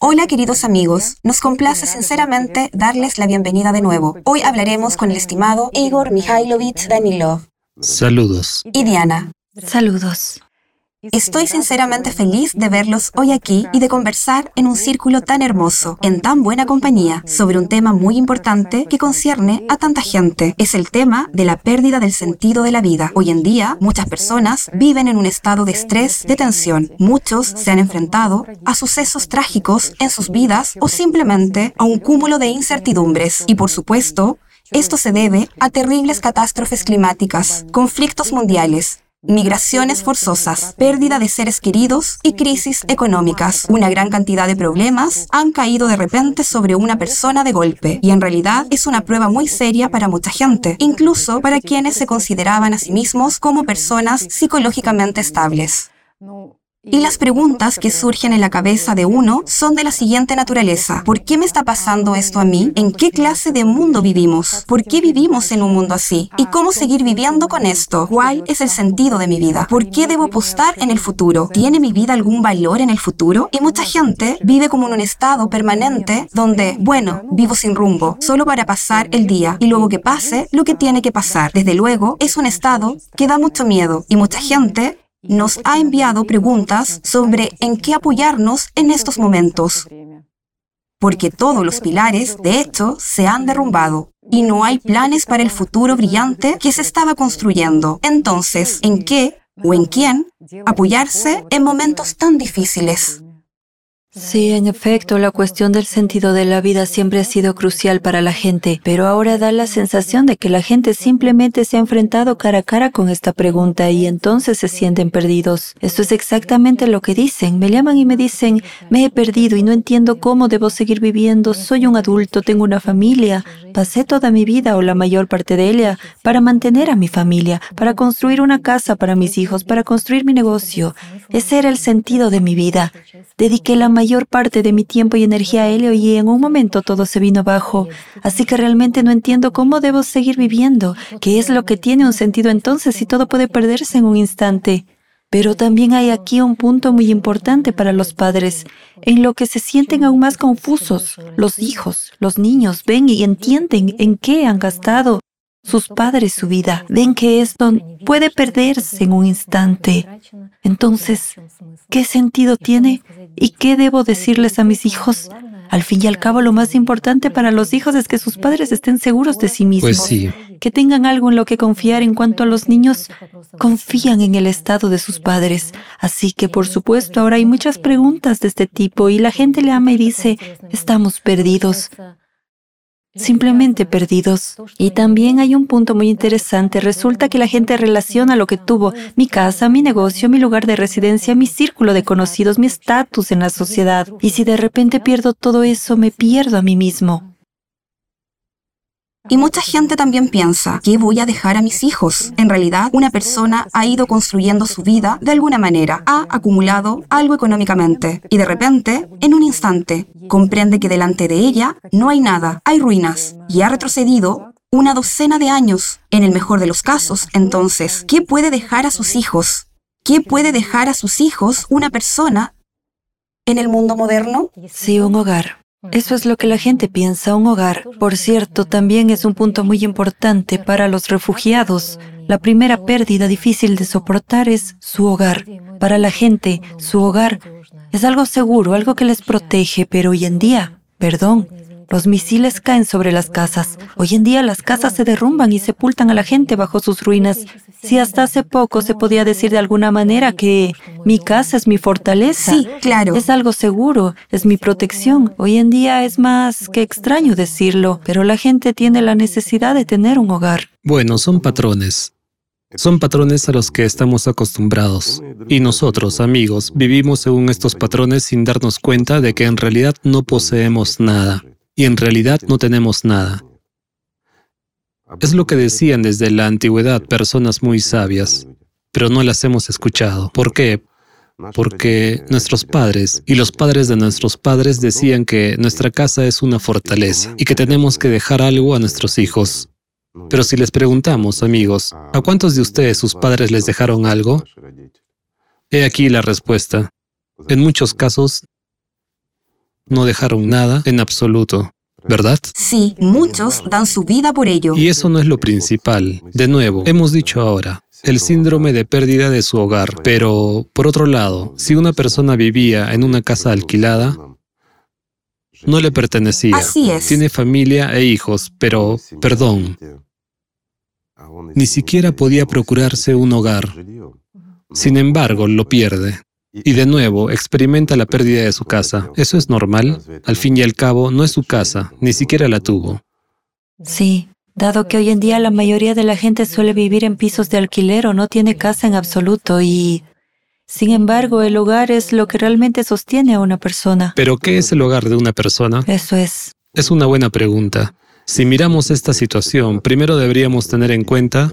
Hola queridos amigos, nos complace sinceramente darles la bienvenida de nuevo. Hoy hablaremos con el estimado Igor Mikhailovich Danilov. Saludos. Y Diana. Saludos. Estoy sinceramente feliz de verlos hoy aquí y de conversar en un círculo tan hermoso, en tan buena compañía, sobre un tema muy importante que concierne a tanta gente. Es el tema de la pérdida del sentido de la vida. Hoy en día, muchas personas viven en un estado de estrés, de tensión. Muchos se han enfrentado a sucesos trágicos en sus vidas o simplemente a un cúmulo de incertidumbres. Y por supuesto, esto se debe a terribles catástrofes climáticas, conflictos mundiales, migraciones forzosas, pérdida de seres queridos y crisis económicas. Una gran cantidad de problemas han caído de repente sobre una persona de golpe y en realidad es una prueba muy seria para mucha gente, incluso para quienes se consideraban a sí mismos como personas psicológicamente estables. Y las preguntas que surgen en la cabeza de uno son de la siguiente naturaleza. ¿Por qué me está pasando esto a mí? ¿En qué clase de mundo vivimos? ¿Por qué vivimos en un mundo así? ¿Y cómo seguir viviendo con esto? ¿Cuál es el sentido de mi vida? ¿Por qué debo apostar en el futuro? ¿Tiene mi vida algún valor en el futuro? Y mucha gente vive como en un estado permanente donde, bueno, vivo sin rumbo, solo para pasar el día y luego que pase lo que tiene que pasar. Desde luego, es un estado que da mucho miedo y mucha gente nos ha enviado preguntas sobre en qué apoyarnos en estos momentos. Porque todos los pilares, de hecho, se han derrumbado y no hay planes para el futuro brillante que se estaba construyendo. Entonces, ¿en qué o en quién apoyarse en momentos tan difíciles? Sí, en efecto, la cuestión del sentido de la vida siempre ha sido crucial para la gente, pero ahora da la sensación de que la gente simplemente se ha enfrentado cara a cara con esta pregunta y entonces se sienten perdidos. Esto es exactamente lo que dicen. Me llaman y me dicen, me he perdido y no entiendo cómo debo seguir viviendo. Soy un adulto, tengo una familia. Pasé toda mi vida o la mayor parte de ella para mantener a mi familia, para construir una casa para mis hijos, para construir mi negocio. Ese era el sentido de mi vida. Dediqué la mayor parte de mi tiempo y energía a él y en un momento todo se vino abajo. Así que realmente no entiendo cómo debo seguir viviendo, qué es lo que tiene un sentido entonces si todo puede perderse en un instante. Pero también hay aquí un punto muy importante para los padres, en lo que se sienten aún más confusos. Los hijos, los niños ven y entienden en qué han gastado sus padres su vida. Ven que esto puede perderse en un instante. Entonces, ¿qué sentido tiene? ¿Y qué debo decirles a mis hijos? Al fin y al cabo, lo más importante para los hijos es que sus padres estén seguros de sí mismos. Pues sí. Que tengan algo en lo que confiar. En cuanto a los niños, confían en el estado de sus padres. Así que, por supuesto, ahora hay muchas preguntas de este tipo y la gente le ama y dice, estamos perdidos simplemente perdidos. Y también hay un punto muy interesante. Resulta que la gente relaciona lo que tuvo, mi casa, mi negocio, mi lugar de residencia, mi círculo de conocidos, mi estatus en la sociedad. Y si de repente pierdo todo eso, me pierdo a mí mismo. Y mucha gente también piensa, ¿qué voy a dejar a mis hijos? En realidad, una persona ha ido construyendo su vida de alguna manera, ha acumulado algo económicamente y de repente, en un instante, comprende que delante de ella no hay nada, hay ruinas y ha retrocedido una docena de años. En el mejor de los casos, entonces, ¿qué puede dejar a sus hijos? ¿Qué puede dejar a sus hijos una persona en el mundo moderno? Sí, un hogar. Eso es lo que la gente piensa, un hogar. Por cierto, también es un punto muy importante para los refugiados. La primera pérdida difícil de soportar es su hogar. Para la gente, su hogar es algo seguro, algo que les protege, pero hoy en día, perdón, los misiles caen sobre las casas. Hoy en día las casas se derrumban y sepultan a la gente bajo sus ruinas. Si hasta hace poco se podía decir de alguna manera que mi casa es mi fortaleza. Sí, claro. Es algo seguro, es mi protección. Hoy en día es más que extraño decirlo, pero la gente tiene la necesidad de tener un hogar. Bueno, son patrones. Son patrones a los que estamos acostumbrados. Y nosotros, amigos, vivimos según estos patrones sin darnos cuenta de que en realidad no poseemos nada y en realidad no tenemos nada. Es lo que decían desde la antigüedad personas muy sabias, pero no las hemos escuchado. ¿Por qué? Porque nuestros padres y los padres de nuestros padres decían que nuestra casa es una fortaleza y que tenemos que dejar algo a nuestros hijos. Pero si les preguntamos, amigos, ¿a cuántos de ustedes sus padres les dejaron algo? He aquí la respuesta. En muchos casos, no dejaron nada en absoluto, ¿verdad? Sí, muchos dan su vida por ello. Y eso no es lo principal. De nuevo, hemos dicho ahora, el síndrome de pérdida de su hogar. Pero, por otro lado, si una persona vivía en una casa alquilada, no le pertenecía. Así es. Tiene familia e hijos, pero, perdón, ni siquiera podía procurarse un hogar. Sin embargo, lo pierde. Y de nuevo, experimenta la pérdida de su casa. ¿Eso es normal? Al fin y al cabo, no es su casa, ni siquiera la tuvo. Sí, dado que hoy en día la mayoría de la gente suele vivir en pisos de alquiler o no tiene casa en absoluto y... Sin embargo, el hogar es lo que realmente sostiene a una persona. ¿Pero qué es el hogar de una persona? Eso es. Es una buena pregunta. Si miramos esta situación, primero deberíamos tener en cuenta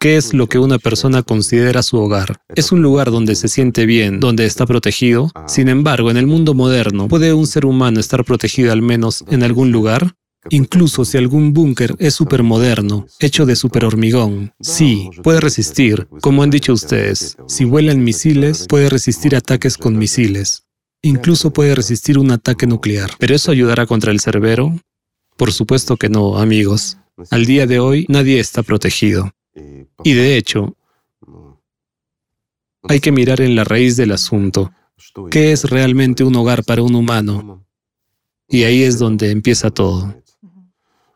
¿Qué es lo que una persona considera su hogar? Es un lugar donde se siente bien, donde está protegido. Sin embargo, en el mundo moderno, ¿puede un ser humano estar protegido al menos en algún lugar? Incluso si algún búnker es supermoderno, hecho de superhormigón, sí, puede resistir. Como han dicho ustedes, si vuelan misiles, puede resistir ataques con misiles. Incluso puede resistir un ataque nuclear. ¿Pero eso ayudará contra el cerbero? Por supuesto que no, amigos. Al día de hoy nadie está protegido. Y de hecho, hay que mirar en la raíz del asunto. ¿Qué es realmente un hogar para un humano? Y ahí es donde empieza todo.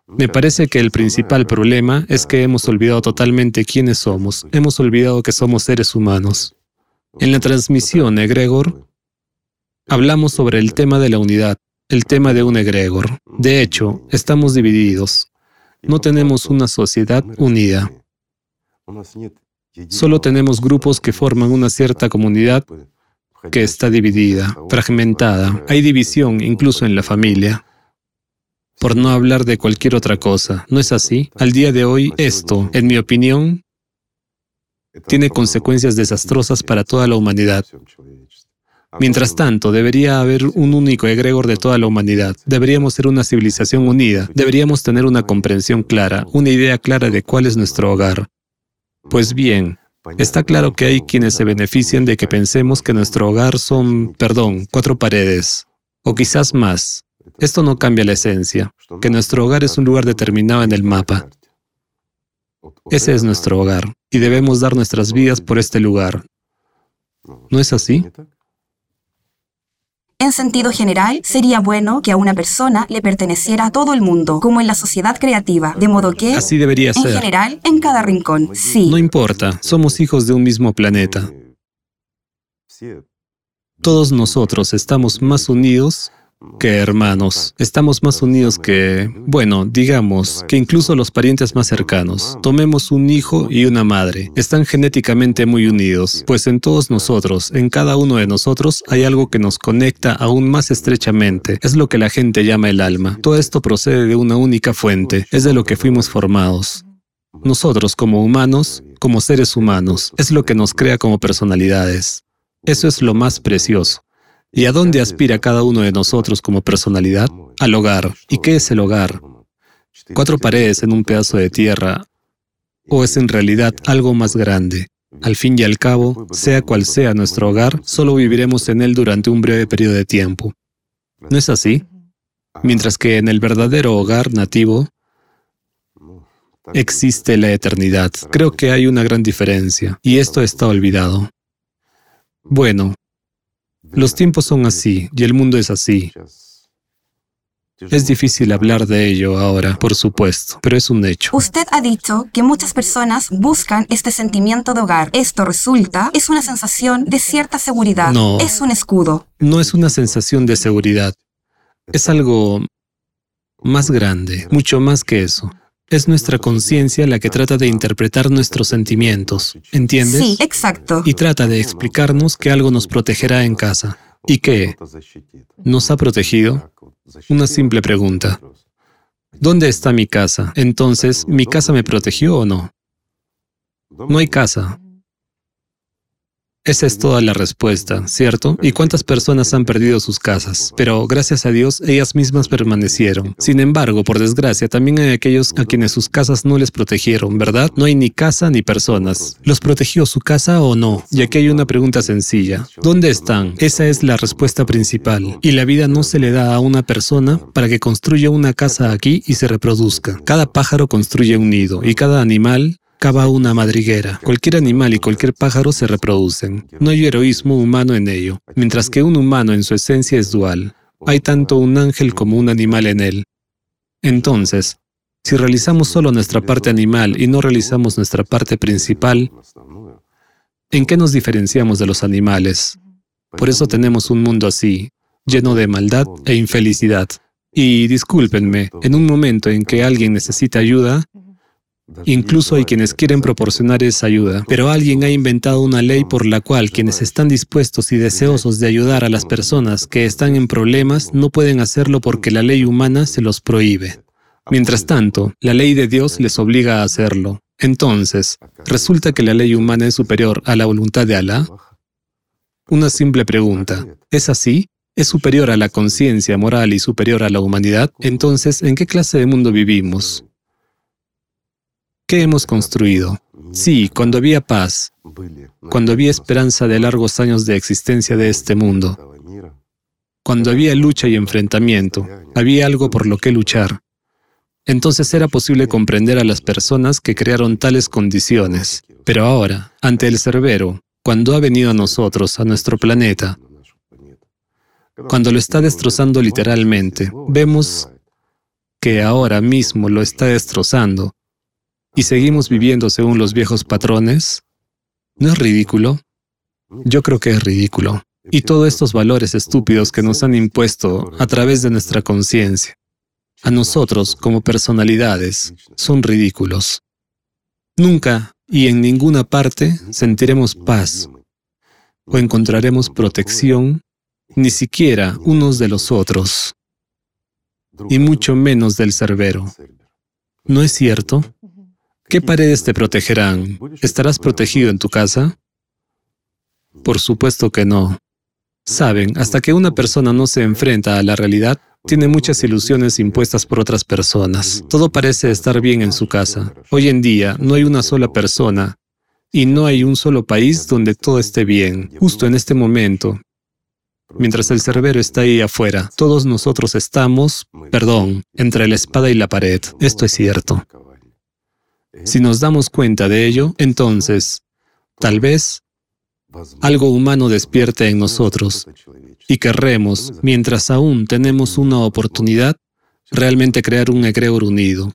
Me parece que el principal problema es que hemos olvidado totalmente quiénes somos. Hemos olvidado que somos seres humanos. En la transmisión egregor, hablamos sobre el tema de la unidad, el tema de un egregor. De hecho, estamos divididos. No tenemos una sociedad unida. Solo tenemos grupos que forman una cierta comunidad que está dividida, fragmentada. Hay división incluso en la familia. Por no hablar de cualquier otra cosa. ¿No es así? Al día de hoy, esto, en mi opinión, tiene consecuencias desastrosas para toda la humanidad. Mientras tanto, debería haber un único egregor de toda la humanidad. Deberíamos ser una civilización unida. Deberíamos tener una comprensión clara, una idea clara de cuál es nuestro hogar. Pues bien, está claro que hay quienes se benefician de que pensemos que nuestro hogar son, perdón, cuatro paredes, o quizás más. Esto no cambia la esencia, que nuestro hogar es un lugar determinado en el mapa. Ese es nuestro hogar, y debemos dar nuestras vidas por este lugar. ¿No es así? En sentido general, sería bueno que a una persona le perteneciera a todo el mundo, como en la sociedad creativa, de modo que, Así debería en ser. general, en cada rincón, sí. No importa, somos hijos de un mismo planeta. Todos nosotros estamos más unidos que hermanos. Estamos más unidos que, bueno, digamos, que incluso los parientes más cercanos. Tomemos un hijo y una madre. Están genéticamente muy unidos, pues en todos nosotros, en cada uno de nosotros, hay algo que nos conecta aún más estrechamente. Es lo que la gente llama el alma. Todo esto procede de una única fuente, es de lo que fuimos formados. Nosotros como humanos, como seres humanos, es lo que nos crea como personalidades. Eso es lo más precioso. ¿Y a dónde aspira cada uno de nosotros como personalidad? Al hogar. ¿Y qué es el hogar? ¿Cuatro paredes en un pedazo de tierra? ¿O es en realidad algo más grande? Al fin y al cabo, sea cual sea nuestro hogar, solo viviremos en él durante un breve periodo de tiempo. ¿No es así? Mientras que en el verdadero hogar nativo existe la eternidad. Creo que hay una gran diferencia, y esto está olvidado. Bueno, los tiempos son así y el mundo es así. Es difícil hablar de ello ahora, por supuesto, pero es un hecho. Usted ha dicho que muchas personas buscan este sentimiento de hogar. Esto resulta, es una sensación de cierta seguridad. No. Es un escudo. No es una sensación de seguridad. Es algo más grande, mucho más que eso. Es nuestra conciencia la que trata de interpretar nuestros sentimientos, ¿entiendes? Sí, exacto. Y trata de explicarnos que algo nos protegerá en casa. ¿Y qué? ¿Nos ha protegido? Una simple pregunta. ¿Dónde está mi casa? Entonces, ¿mi casa me protegió o no? No hay casa. Esa es toda la respuesta, ¿cierto? ¿Y cuántas personas han perdido sus casas? Pero gracias a Dios, ellas mismas permanecieron. Sin embargo, por desgracia, también hay aquellos a quienes sus casas no les protegieron, ¿verdad? No hay ni casa ni personas. ¿Los protegió su casa o no? Y aquí hay una pregunta sencilla. ¿Dónde están? Esa es la respuesta principal. Y la vida no se le da a una persona para que construya una casa aquí y se reproduzca. Cada pájaro construye un nido y cada animal cava una madriguera. Cualquier animal y cualquier pájaro se reproducen. No hay heroísmo humano en ello, mientras que un humano en su esencia es dual. Hay tanto un ángel como un animal en él. Entonces, si realizamos solo nuestra parte animal y no realizamos nuestra parte principal, ¿en qué nos diferenciamos de los animales? Por eso tenemos un mundo así, lleno de maldad e infelicidad. Y discúlpenme, en un momento en que alguien necesita ayuda, Incluso hay quienes quieren proporcionar esa ayuda, pero alguien ha inventado una ley por la cual quienes están dispuestos y deseosos de ayudar a las personas que están en problemas no pueden hacerlo porque la ley humana se los prohíbe. Mientras tanto, la ley de Dios les obliga a hacerlo. Entonces, ¿resulta que la ley humana es superior a la voluntad de Alá? Una simple pregunta. ¿Es así? ¿Es superior a la conciencia moral y superior a la humanidad? Entonces, ¿en qué clase de mundo vivimos? ¿Qué hemos construido? Sí, cuando había paz, cuando había esperanza de largos años de existencia de este mundo, cuando había lucha y enfrentamiento, había algo por lo que luchar. Entonces era posible comprender a las personas que crearon tales condiciones. Pero ahora, ante el cerbero, cuando ha venido a nosotros, a nuestro planeta, cuando lo está destrozando literalmente, vemos que ahora mismo lo está destrozando y seguimos viviendo según los viejos patrones, ¿no es ridículo? Yo creo que es ridículo. Y todos estos valores estúpidos que nos han impuesto a través de nuestra conciencia, a nosotros como personalidades, son ridículos. Nunca y en ninguna parte sentiremos paz o encontraremos protección, ni siquiera unos de los otros, y mucho menos del cerbero. ¿No es cierto? ¿Qué paredes te protegerán? ¿Estarás protegido en tu casa? Por supuesto que no. Saben, hasta que una persona no se enfrenta a la realidad, tiene muchas ilusiones impuestas por otras personas. Todo parece estar bien en su casa. Hoy en día no hay una sola persona y no hay un solo país donde todo esté bien. Justo en este momento, mientras el cerbero está ahí afuera, todos nosotros estamos, perdón, entre la espada y la pared. Esto es cierto. Si nos damos cuenta de ello, entonces, tal vez, algo humano despierte en nosotros y querremos, mientras aún tenemos una oportunidad, realmente crear un egregor unido,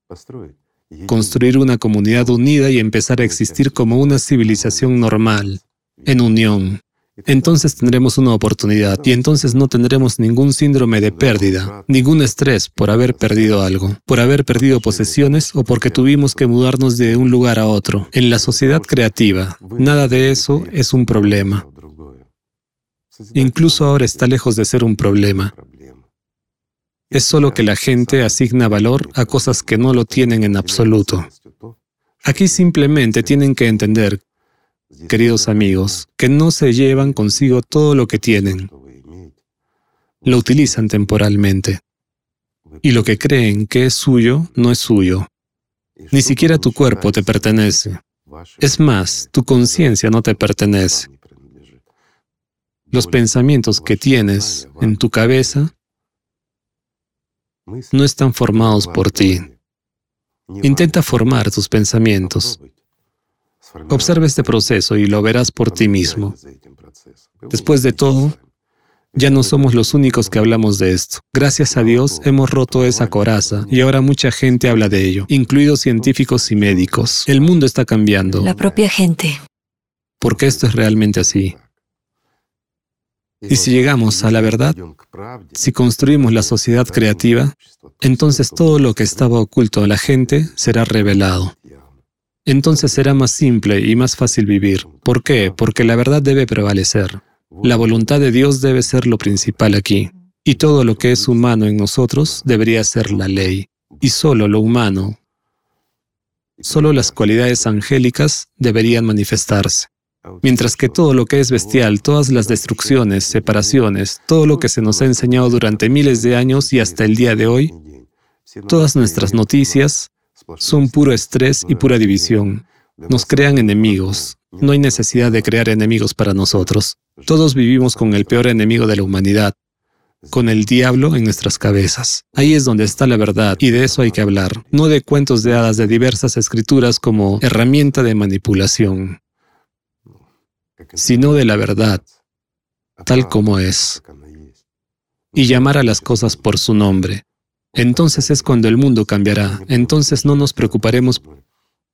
construir una comunidad unida y empezar a existir como una civilización normal, en unión entonces tendremos una oportunidad y entonces no tendremos ningún síndrome de pérdida, ningún estrés por haber perdido algo, por haber perdido posesiones o porque tuvimos que mudarnos de un lugar a otro. En la sociedad creativa, nada de eso es un problema. Incluso ahora está lejos de ser un problema. Es solo que la gente asigna valor a cosas que no lo tienen en absoluto. Aquí simplemente tienen que entender queridos amigos, que no se llevan consigo todo lo que tienen. Lo utilizan temporalmente. Y lo que creen que es suyo no es suyo. Ni siquiera tu cuerpo te pertenece. Es más, tu conciencia no te pertenece. Los pensamientos que tienes en tu cabeza no están formados por ti. Intenta formar tus pensamientos. Observa este proceso y lo verás por ti mismo. Después de todo, ya no somos los únicos que hablamos de esto. Gracias a Dios hemos roto esa coraza y ahora mucha gente habla de ello, incluidos científicos y médicos. El mundo está cambiando. La propia gente. Porque esto es realmente así. Y si llegamos a la verdad, si construimos la sociedad creativa, entonces todo lo que estaba oculto a la gente será revelado entonces será más simple y más fácil vivir. ¿Por qué? Porque la verdad debe prevalecer. La voluntad de Dios debe ser lo principal aquí. Y todo lo que es humano en nosotros debería ser la ley. Y solo lo humano, solo las cualidades angélicas deberían manifestarse. Mientras que todo lo que es bestial, todas las destrucciones, separaciones, todo lo que se nos ha enseñado durante miles de años y hasta el día de hoy, todas nuestras noticias son puro estrés y pura división. Nos crean enemigos. No hay necesidad de crear enemigos para nosotros. Todos vivimos con el peor enemigo de la humanidad, con el diablo en nuestras cabezas. Ahí es donde está la verdad y de eso hay que hablar, no de cuentos de hadas de diversas escrituras como herramienta de manipulación, sino de la verdad, tal como es, y llamar a las cosas por su nombre. Entonces es cuando el mundo cambiará. Entonces no nos preocuparemos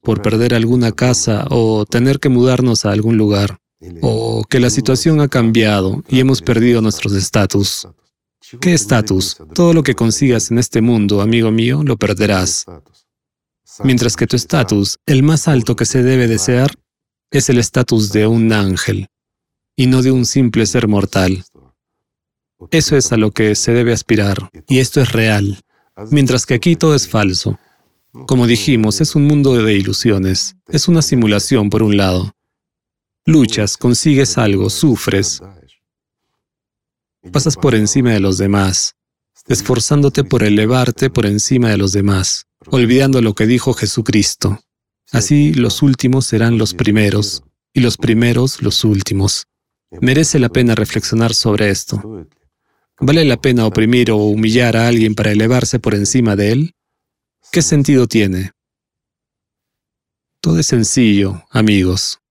por perder alguna casa o tener que mudarnos a algún lugar, o que la situación ha cambiado y hemos perdido nuestros estatus. ¿Qué estatus? Todo lo que consigas en este mundo, amigo mío, lo perderás. Mientras que tu estatus, el más alto que se debe desear, es el estatus de un ángel y no de un simple ser mortal. Eso es a lo que se debe aspirar, y esto es real, mientras que aquí todo es falso. Como dijimos, es un mundo de ilusiones, es una simulación por un lado. Luchas, consigues algo, sufres, pasas por encima de los demás, esforzándote por elevarte por encima de los demás, olvidando lo que dijo Jesucristo. Así los últimos serán los primeros y los primeros los últimos. Merece la pena reflexionar sobre esto. ¿Vale la pena oprimir o humillar a alguien para elevarse por encima de él? ¿Qué sentido tiene? Todo es sencillo, amigos.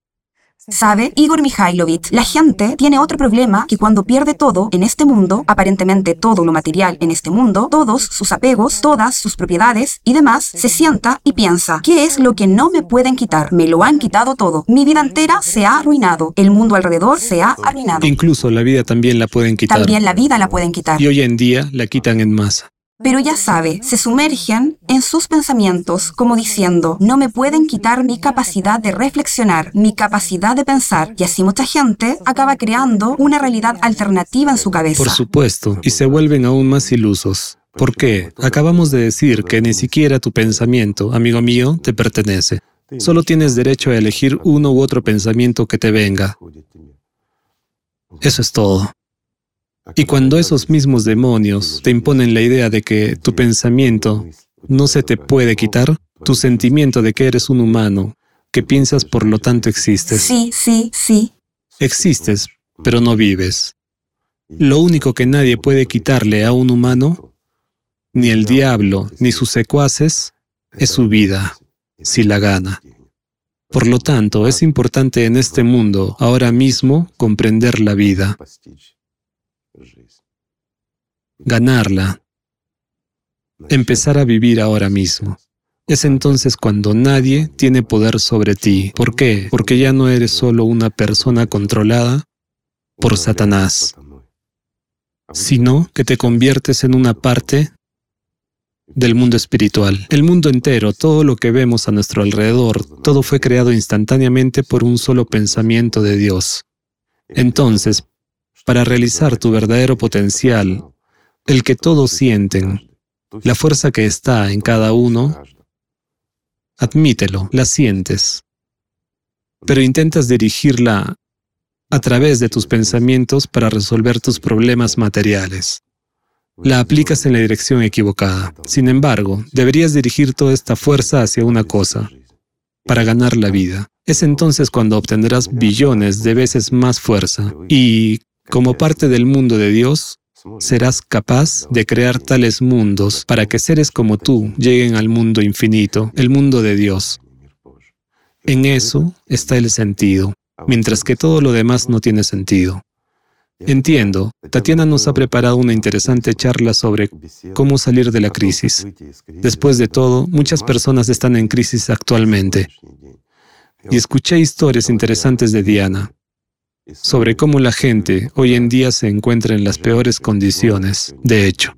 ¿Sabe, Igor Mikhailovich? La gente tiene otro problema que cuando pierde todo en este mundo, aparentemente todo lo material en este mundo, todos sus apegos, todas sus propiedades y demás, se sienta y piensa, ¿qué es lo que no me pueden quitar? Me lo han quitado todo. Mi vida entera se ha arruinado. El mundo alrededor se ha arruinado. Incluso la vida también la pueden quitar. También la vida la pueden quitar. Y hoy en día la quitan en masa. Pero ya sabe, se sumergen en sus pensamientos como diciendo, no me pueden quitar mi capacidad de reflexionar, mi capacidad de pensar. Y así mucha gente acaba creando una realidad alternativa en su cabeza. Por supuesto, y se vuelven aún más ilusos. ¿Por qué? Acabamos de decir que ni siquiera tu pensamiento, amigo mío, te pertenece. Solo tienes derecho a elegir uno u otro pensamiento que te venga. Eso es todo. Y cuando esos mismos demonios te imponen la idea de que tu pensamiento no se te puede quitar, tu sentimiento de que eres un humano, que piensas por lo tanto existes. Sí, sí, sí. Existes, pero no vives. Lo único que nadie puede quitarle a un humano, ni el diablo, ni sus secuaces, es su vida, si la gana. Por lo tanto, es importante en este mundo, ahora mismo, comprender la vida ganarla, empezar a vivir ahora mismo. Es entonces cuando nadie tiene poder sobre ti. ¿Por qué? Porque ya no eres solo una persona controlada por Satanás, sino que te conviertes en una parte del mundo espiritual. El mundo entero, todo lo que vemos a nuestro alrededor, todo fue creado instantáneamente por un solo pensamiento de Dios. Entonces, para realizar tu verdadero potencial, el que todos sienten, la fuerza que está en cada uno, admítelo, la sientes, pero intentas dirigirla a través de tus pensamientos para resolver tus problemas materiales. La aplicas en la dirección equivocada. Sin embargo, deberías dirigir toda esta fuerza hacia una cosa, para ganar la vida. Es entonces cuando obtendrás billones de veces más fuerza y, como parte del mundo de Dios, serás capaz de crear tales mundos para que seres como tú lleguen al mundo infinito, el mundo de Dios. En eso está el sentido, mientras que todo lo demás no tiene sentido. Entiendo, Tatiana nos ha preparado una interesante charla sobre cómo salir de la crisis. Después de todo, muchas personas están en crisis actualmente. Y escuché historias interesantes de Diana sobre cómo la gente hoy en día se encuentra en las peores condiciones, de hecho,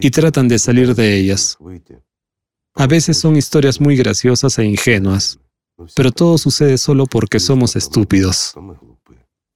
y tratan de salir de ellas. A veces son historias muy graciosas e ingenuas, pero todo sucede solo porque somos estúpidos,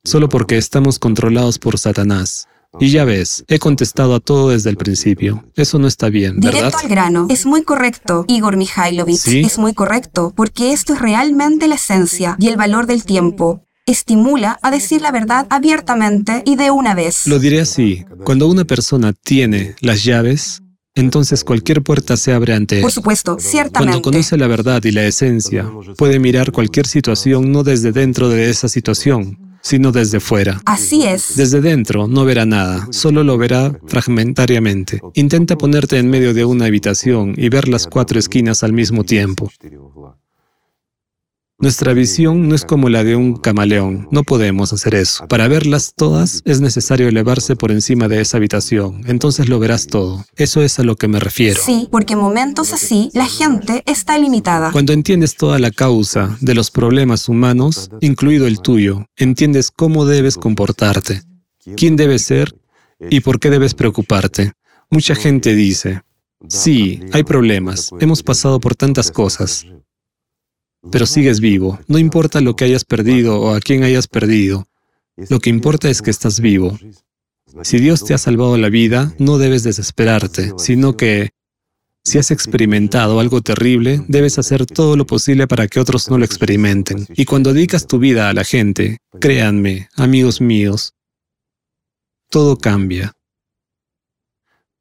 solo porque estamos controlados por Satanás. Y ya ves, he contestado a todo desde el principio. Eso no está bien, ¿verdad? Directo al grano. Es muy correcto, Igor Mikhailovich. ¿Sí? Es muy correcto, porque esto es realmente la esencia y el valor del tiempo. Estimula a decir la verdad abiertamente y de una vez. Lo diré así, cuando una persona tiene las llaves, entonces cualquier puerta se abre ante él. Por supuesto, ciertamente. Cuando conoce la verdad y la esencia, puede mirar cualquier situación no desde dentro de esa situación, sino desde fuera. Así es. Desde dentro no verá nada, solo lo verá fragmentariamente. Intenta ponerte en medio de una habitación y ver las cuatro esquinas al mismo tiempo. Nuestra visión no es como la de un camaleón, no podemos hacer eso. Para verlas todas es necesario elevarse por encima de esa habitación, entonces lo verás todo. Eso es a lo que me refiero. Sí, porque en momentos así la gente está limitada. Cuando entiendes toda la causa de los problemas humanos, incluido el tuyo, entiendes cómo debes comportarte, quién debes ser y por qué debes preocuparte. Mucha gente dice, sí, hay problemas, hemos pasado por tantas cosas, pero sigues vivo. No importa lo que hayas perdido o a quién hayas perdido. Lo que importa es que estás vivo. Si Dios te ha salvado la vida, no debes desesperarte, sino que si has experimentado algo terrible, debes hacer todo lo posible para que otros no lo experimenten. Y cuando dedicas tu vida a la gente, créanme, amigos míos, todo cambia.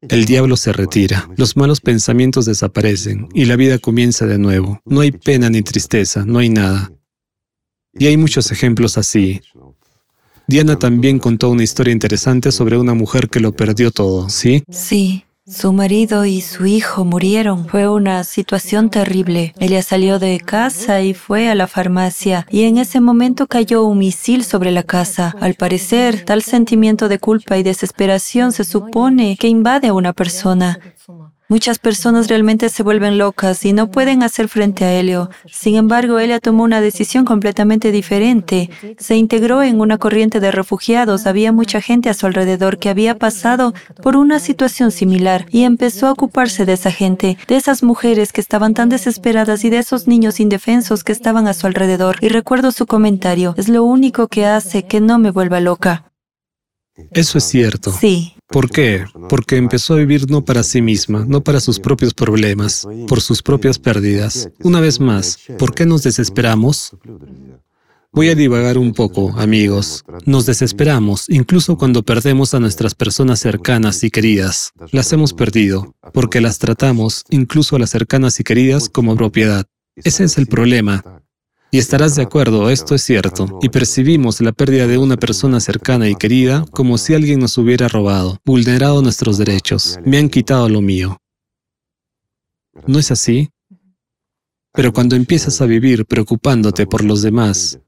El diablo se retira, los malos pensamientos desaparecen y la vida comienza de nuevo. No hay pena ni tristeza, no hay nada. Y hay muchos ejemplos así. Diana también contó una historia interesante sobre una mujer que lo perdió todo, ¿sí? Sí. Su marido y su hijo murieron. Fue una situación terrible. Ella salió de casa y fue a la farmacia y en ese momento cayó un misil sobre la casa. Al parecer, tal sentimiento de culpa y desesperación se supone que invade a una persona. Muchas personas realmente se vuelven locas y no pueden hacer frente a Helio. Sin embargo, ella tomó una decisión completamente diferente. Se integró en una corriente de refugiados. Había mucha gente a su alrededor que había pasado por una situación similar y empezó a ocuparse de esa gente, de esas mujeres que estaban tan desesperadas y de esos niños indefensos que estaban a su alrededor. Y recuerdo su comentario, es lo único que hace que no me vuelva loca. Eso es cierto. Sí. ¿Por qué? Porque empezó a vivir no para sí misma, no para sus propios problemas, por sus propias pérdidas. Una vez más, ¿por qué nos desesperamos? Voy a divagar un poco, amigos. Nos desesperamos, incluso cuando perdemos a nuestras personas cercanas y queridas. Las hemos perdido, porque las tratamos, incluso a las cercanas y queridas, como propiedad. Ese es el problema. Y estarás de acuerdo, esto es cierto, y percibimos la pérdida de una persona cercana y querida como si alguien nos hubiera robado, vulnerado nuestros derechos, me han quitado lo mío. ¿No es así? Pero cuando empiezas a vivir preocupándote por los demás,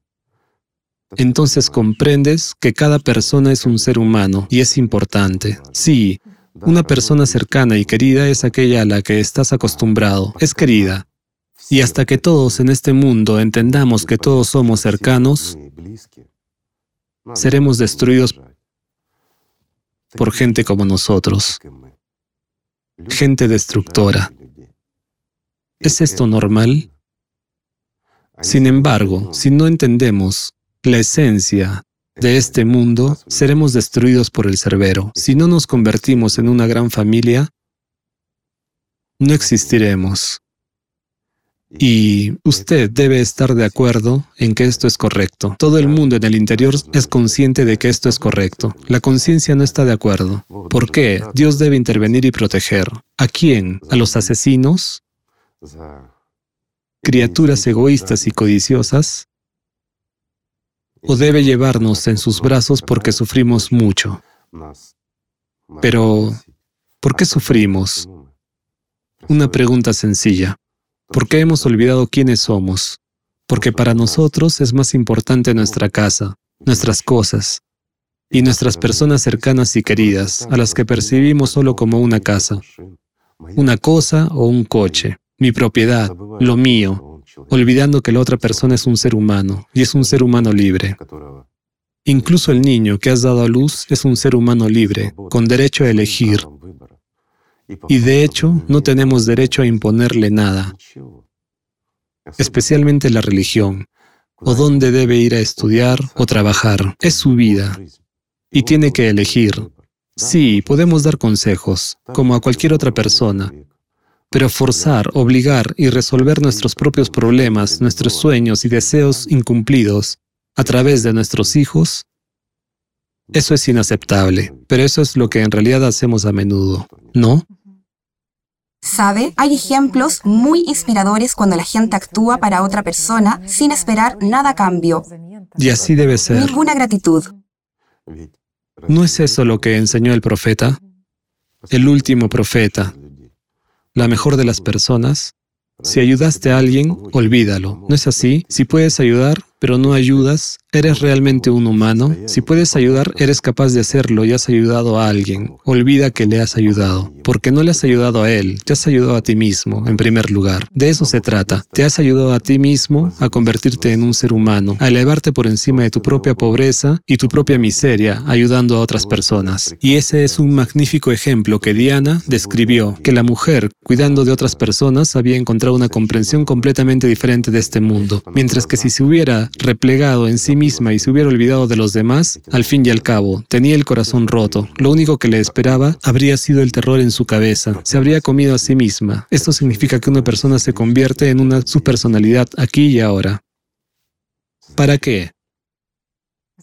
entonces comprendes que cada persona es un ser humano y es importante. Sí, una persona cercana y querida es aquella a la que estás acostumbrado, es querida, y hasta que todos en este mundo entendamos que todos somos cercanos, seremos destruidos por gente como nosotros, gente destructora. ¿Es esto normal? Sin embargo, si no entendemos la esencia de este mundo, seremos destruidos por el cerbero. Si no nos convertimos en una gran familia, no existiremos. Y usted debe estar de acuerdo en que esto es correcto. Todo el mundo en el interior es consciente de que esto es correcto. La conciencia no está de acuerdo. ¿Por qué? Dios debe intervenir y proteger. ¿A quién? ¿A los asesinos? ¿Criaturas egoístas y codiciosas? ¿O debe llevarnos en sus brazos porque sufrimos mucho? Pero, ¿por qué sufrimos? Una pregunta sencilla. ¿Por qué hemos olvidado quiénes somos? Porque para nosotros es más importante nuestra casa, nuestras cosas y nuestras personas cercanas y queridas, a las que percibimos solo como una casa, una cosa o un coche, mi propiedad, lo mío, olvidando que la otra persona es un ser humano y es un ser humano libre. Incluso el niño que has dado a luz es un ser humano libre, con derecho a elegir, y de hecho, no tenemos derecho a imponerle nada, especialmente la religión, o dónde debe ir a estudiar o trabajar. Es su vida y tiene que elegir. Sí, podemos dar consejos, como a cualquier otra persona, pero forzar, obligar y resolver nuestros propios problemas, nuestros sueños y deseos incumplidos, a través de nuestros hijos, eso es inaceptable, pero eso es lo que en realidad hacemos a menudo, ¿no? ¿Sabe? Hay ejemplos muy inspiradores cuando la gente actúa para otra persona sin esperar nada a cambio. Y así debe ser. Ninguna gratitud. ¿No es eso lo que enseñó el profeta? El último profeta, la mejor de las personas. Si ayudaste a alguien, olvídalo. ¿No es así? Si puedes ayudar, pero no ayudas, ¿eres realmente un humano? Si puedes ayudar, eres capaz de hacerlo y has ayudado a alguien. Olvida que le has ayudado, porque no le has ayudado a él, te has ayudado a ti mismo, en primer lugar. De eso se trata. Te has ayudado a ti mismo a convertirte en un ser humano, a elevarte por encima de tu propia pobreza y tu propia miseria, ayudando a otras personas. Y ese es un magnífico ejemplo que Diana describió, que la mujer, cuidando de otras personas, había encontrado una comprensión completamente diferente de este mundo, mientras que si se hubiera replegado en sí misma y se hubiera olvidado de los demás, al fin y al cabo, tenía el corazón roto. Lo único que le esperaba habría sido el terror en su cabeza. Se habría comido a sí misma. Esto significa que una persona se convierte en una subpersonalidad aquí y ahora. ¿Para qué?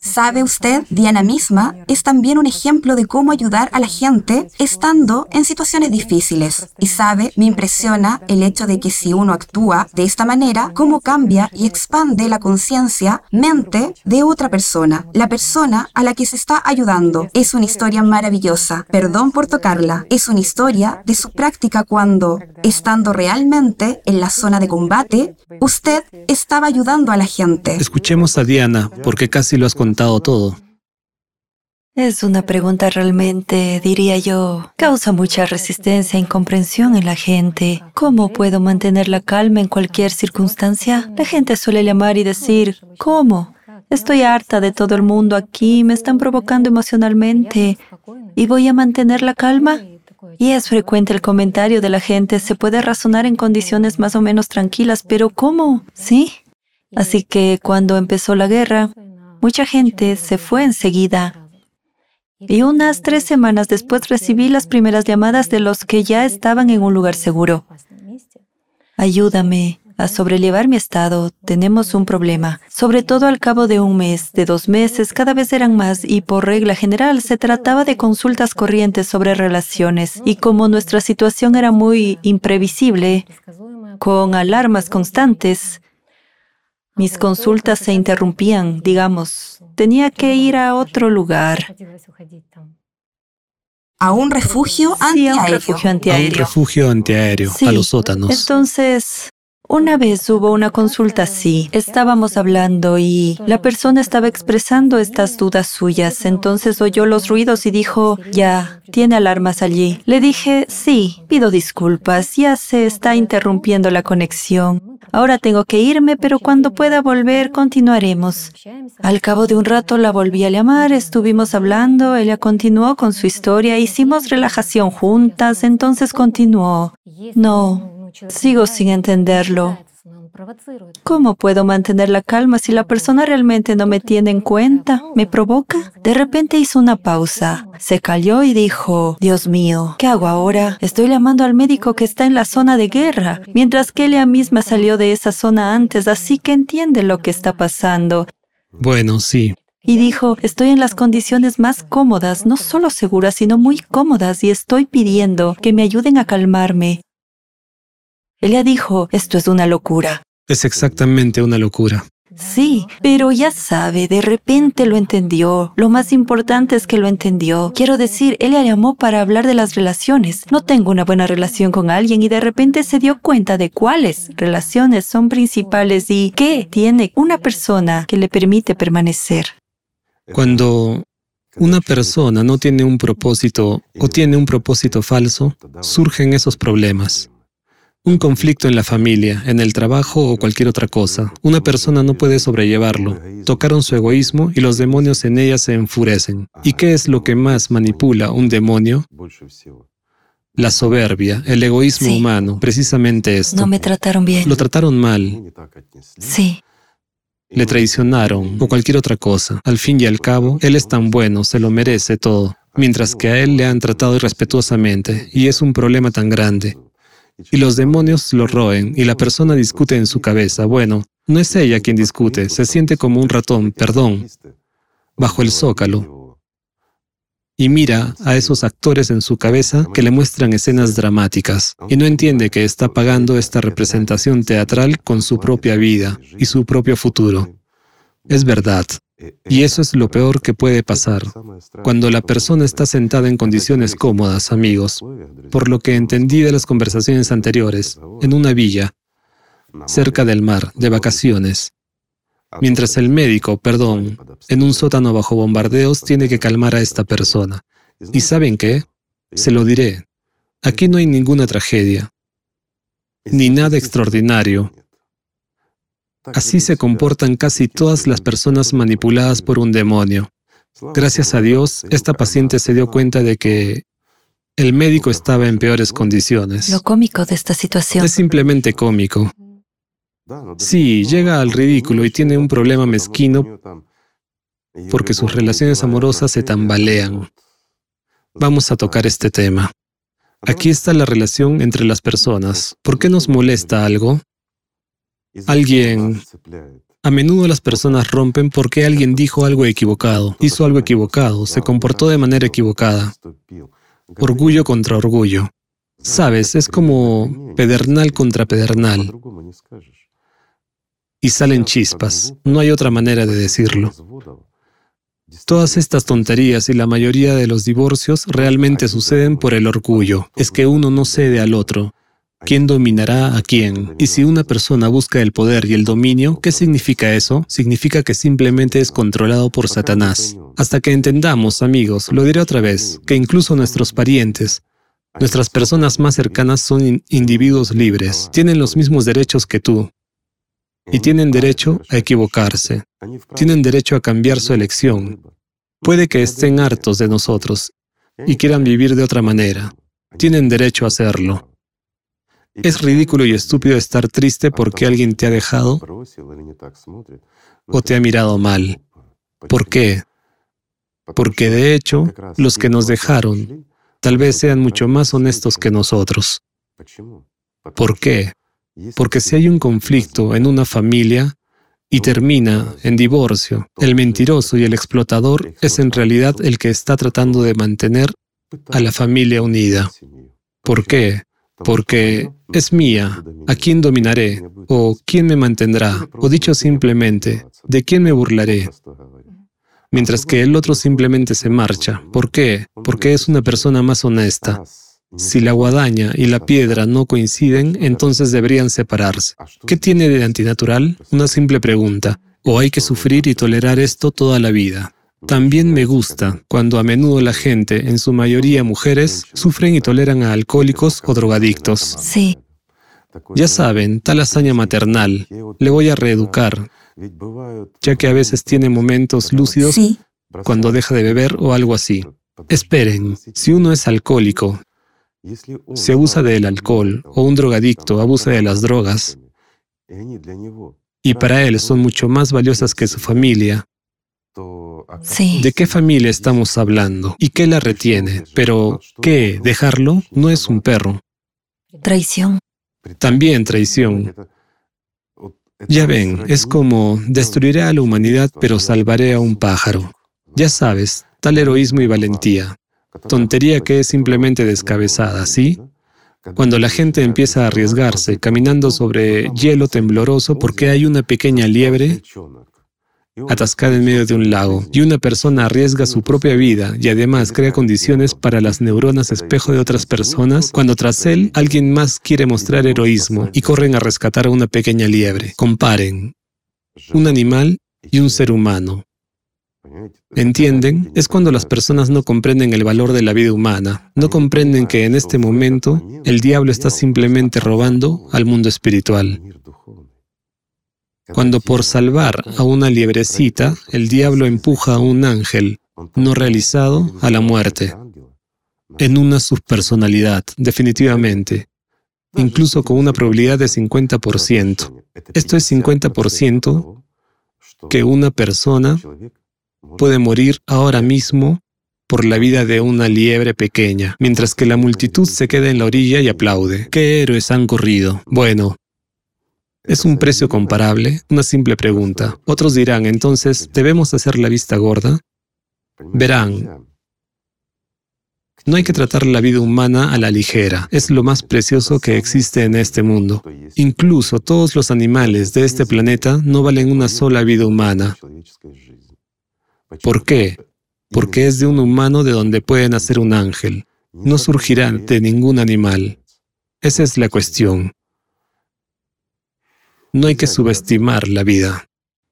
¿Sabe usted? Diana misma es también un ejemplo de cómo ayudar a la gente estando en situaciones difíciles. Y sabe, me impresiona el hecho de que si uno actúa de esta manera, cómo cambia y expande la conciencia, mente de otra persona. La persona a la que se está ayudando. Es una historia maravillosa. Perdón por tocarla. Es una historia de su práctica cuando, estando realmente en la zona de combate, usted estaba ayudando a la gente. Escuchemos a Diana, porque casi lo has contado Es una pregunta realmente, diría yo, causa mucha resistencia e incomprensión en la gente. ¿Cómo puedo mantener la calma en cualquier circunstancia? La gente suele llamar y decir, ¿cómo? Estoy harta de todo el mundo aquí, me están provocando emocionalmente. ¿Y voy a mantener la calma? Y es frecuente el comentario de la gente, se puede razonar en condiciones más o menos tranquilas, pero ¿cómo? ¿Sí? Así que cuando empezó la guerra, Mucha gente se fue enseguida. Y unas tres semanas después recibí las primeras llamadas de los que ya estaban en un lugar seguro. Ayúdame a sobrellevar mi estado. Tenemos un problema. Sobre todo al cabo de un mes, de dos meses, cada vez eran más y por regla general se trataba de consultas corrientes sobre relaciones. Y como nuestra situación era muy imprevisible, con alarmas constantes, mis consultas se interrumpían, digamos, tenía que ir a otro lugar. A un refugio antiaéreo. Sí, a un refugio antiaéreo. A un refugio antiaéreo, a los sótanos. Entonces, una vez hubo una consulta así, estábamos hablando y la persona estaba expresando estas dudas suyas, entonces oyó los ruidos y dijo, ya, tiene alarmas allí. Le dije, sí, pido disculpas, ya se está interrumpiendo la conexión. Ahora tengo que irme, pero cuando pueda volver continuaremos. Al cabo de un rato la volví a llamar, estuvimos hablando, ella continuó con su historia, hicimos relajación juntas, entonces continuó. No, Sigo sin entenderlo. ¿Cómo puedo mantener la calma si la persona realmente no me tiene en cuenta? ¿Me provoca? De repente hizo una pausa, se calló y dijo, Dios mío, ¿qué hago ahora? Estoy llamando al médico que está en la zona de guerra, mientras que ella misma salió de esa zona antes, así que entiende lo que está pasando. Bueno, sí. Y dijo, estoy en las condiciones más cómodas, no solo seguras, sino muy cómodas, y estoy pidiendo que me ayuden a calmarme. Ella dijo, esto es una locura. Es exactamente una locura. Sí, pero ya sabe, de repente lo entendió. Lo más importante es que lo entendió. Quiero decir, ella llamó para hablar de las relaciones. No tengo una buena relación con alguien y de repente se dio cuenta de cuáles relaciones son principales y qué tiene una persona que le permite permanecer. Cuando una persona no tiene un propósito o tiene un propósito falso, surgen esos problemas. Un conflicto en la familia, en el trabajo o cualquier otra cosa. Una persona no puede sobrellevarlo. Tocaron su egoísmo y los demonios en ella se enfurecen. ¿Y qué es lo que más manipula un demonio? La soberbia, el egoísmo humano, precisamente esto. No me trataron bien. Lo trataron mal. Sí. Le traicionaron o cualquier otra cosa. Al fin y al cabo, él es tan bueno, se lo merece todo. Mientras que a él le han tratado irrespetuosamente y es un problema tan grande y los demonios lo roen y la persona discute en su cabeza, bueno, No es ella quien discute, se siente como un ratón, perdón, bajo el zócalo. Y mira a esos actores en su cabeza que le muestran escenas dramáticas y no entiende que está pagando esta representación teatral con su propia vida y su propio futuro. Es verdad. Y eso es lo peor que puede pasar cuando la persona está sentada en condiciones cómodas, amigos, por lo que entendí de las conversaciones anteriores, en una villa, cerca del mar, de vacaciones, mientras el médico, perdón, en un sótano bajo bombardeos tiene que calmar a esta persona. ¿Y saben qué? Se lo diré. Aquí no hay ninguna tragedia, ni nada extraordinario. Así se comportan casi todas las personas manipuladas por un demonio. Gracias a Dios, esta paciente se dio cuenta de que el médico estaba en peores condiciones. Lo cómico de esta situación. Es simplemente cómico. Sí, llega al ridículo y tiene un problema mezquino porque sus relaciones amorosas se tambalean. Vamos a tocar este tema. Aquí está la relación entre las personas. ¿Por qué nos molesta algo? Alguien... A menudo las personas rompen porque alguien dijo algo equivocado, hizo algo equivocado, se comportó de manera equivocada. Orgullo contra orgullo. Sabes, es como pedernal contra pedernal. Y salen chispas. No hay otra manera de decirlo. Todas estas tonterías y la mayoría de los divorcios realmente suceden por el orgullo. Es que uno no cede al otro. ¿Quién dominará a quién? Y si una persona busca el poder y el dominio, ¿qué significa eso? Significa que simplemente es controlado por Satanás. Hasta que entendamos, amigos, lo diré otra vez, que incluso nuestros parientes, nuestras personas más cercanas son individuos libres, tienen los mismos derechos que tú. Y tienen derecho a equivocarse. Tienen derecho a cambiar su elección. Puede que estén hartos de nosotros y quieran vivir de otra manera. Tienen derecho a hacerlo. Es ridículo y estúpido estar triste porque alguien te ha dejado o te ha mirado mal. ¿Por qué? Porque de hecho, los que nos dejaron tal vez sean mucho más honestos que nosotros. ¿Por qué? Porque si hay un conflicto en una familia y termina en divorcio, el mentiroso y el explotador es en realidad el que está tratando de mantener a la familia unida. ¿Por qué? Porque es mía, ¿a quién dominaré? ¿O quién me mantendrá? O dicho simplemente, ¿de quién me burlaré? Mientras que el otro simplemente se marcha. ¿Por qué? Porque es una persona más honesta. Si la guadaña y la piedra no coinciden, entonces deberían separarse. ¿Qué tiene de antinatural? Una simple pregunta. ¿O hay que sufrir y tolerar esto toda la vida? También me gusta cuando a menudo la gente, en su mayoría mujeres, sufren y toleran a alcohólicos o drogadictos. Sí. Ya saben, tal hazaña maternal. Le voy a reeducar, ya que a veces tiene momentos lúcidos cuando deja de beber o algo así. Esperen, si uno es alcohólico, si abusa del alcohol o un drogadicto abusa de las drogas, y para él son mucho más valiosas que su familia, ¿De qué familia estamos hablando? ¿Y qué la retiene? Pero, ¿qué? ¿Dejarlo? No es un perro. Traición. También traición. Ya ven, es como destruiré a la humanidad pero salvaré a un pájaro. Ya sabes, tal heroísmo y valentía. Tontería que es simplemente descabezada, ¿sí? Cuando la gente empieza a arriesgarse caminando sobre hielo tembloroso porque hay una pequeña liebre atascada en medio de un lago, y una persona arriesga su propia vida y además crea condiciones para las neuronas espejo de otras personas, cuando tras él alguien más quiere mostrar heroísmo y corren a rescatar a una pequeña liebre. Comparen un animal y un ser humano. ¿Entienden? Es cuando las personas no comprenden el valor de la vida humana, no comprenden que en este momento el diablo está simplemente robando al mundo espiritual. Cuando por salvar a una liebrecita, el diablo empuja a un ángel no realizado a la muerte, en una subpersonalidad, definitivamente, incluso con una probabilidad de 50%. Esto es 50% que una persona puede morir ahora mismo por la vida de una liebre pequeña, mientras que la multitud se queda en la orilla y aplaude. ¿Qué héroes han corrido? Bueno, ¿Es un precio comparable? Una simple pregunta. Otros dirán, entonces, ¿debemos hacer la vista gorda? Verán, no hay que tratar la vida humana a la ligera. Es lo más precioso que existe en este mundo. Incluso todos los animales de este planeta no valen una sola vida humana. ¿Por qué? Porque es de un humano de donde puede nacer un ángel. No surgirá de ningún animal. Esa es la cuestión. No hay que subestimar la vida.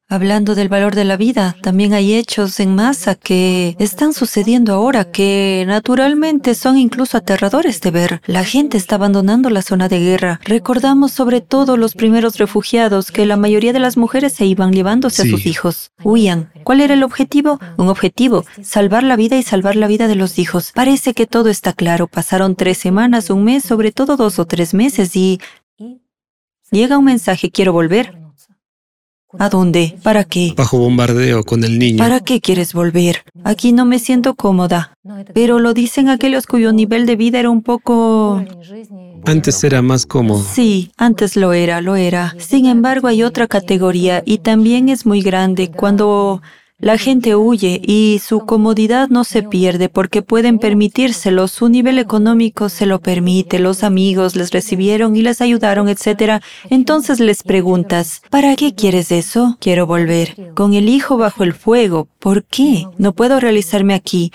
Hablando del valor de la vida, también hay hechos en masa que están sucediendo ahora que naturalmente son incluso aterradores de ver. La gente está abandonando la zona de guerra. Recordamos sobre todo los primeros refugiados que la mayoría de las mujeres se iban llevándose a sus hijos. Huían. ¿Cuál era el objetivo? Un objetivo, salvar la vida y salvar la vida de los hijos. Parece que todo está claro. Pasaron tres semanas, un mes, sobre todo dos o tres meses y... Llega un mensaje, quiero volver. ¿A dónde? ¿Para qué? Bajo bombardeo con el niño. ¿Para qué quieres volver? Aquí no me siento cómoda. Pero lo dicen aquellos cuyo nivel de vida era un poco... Antes era más cómodo. Sí, antes lo era, lo era. Sin embargo, hay otra categoría y también es muy grande cuando la gente huye y su comodidad no se pierde porque pueden permitírselo, su nivel económico se lo permite, los amigos les recibieron y les ayudaron, etc. Entonces les preguntas, ¿para qué quieres eso? Quiero volver. Con el hijo bajo el fuego. ¿Por qué? No puedo realizarme aquí.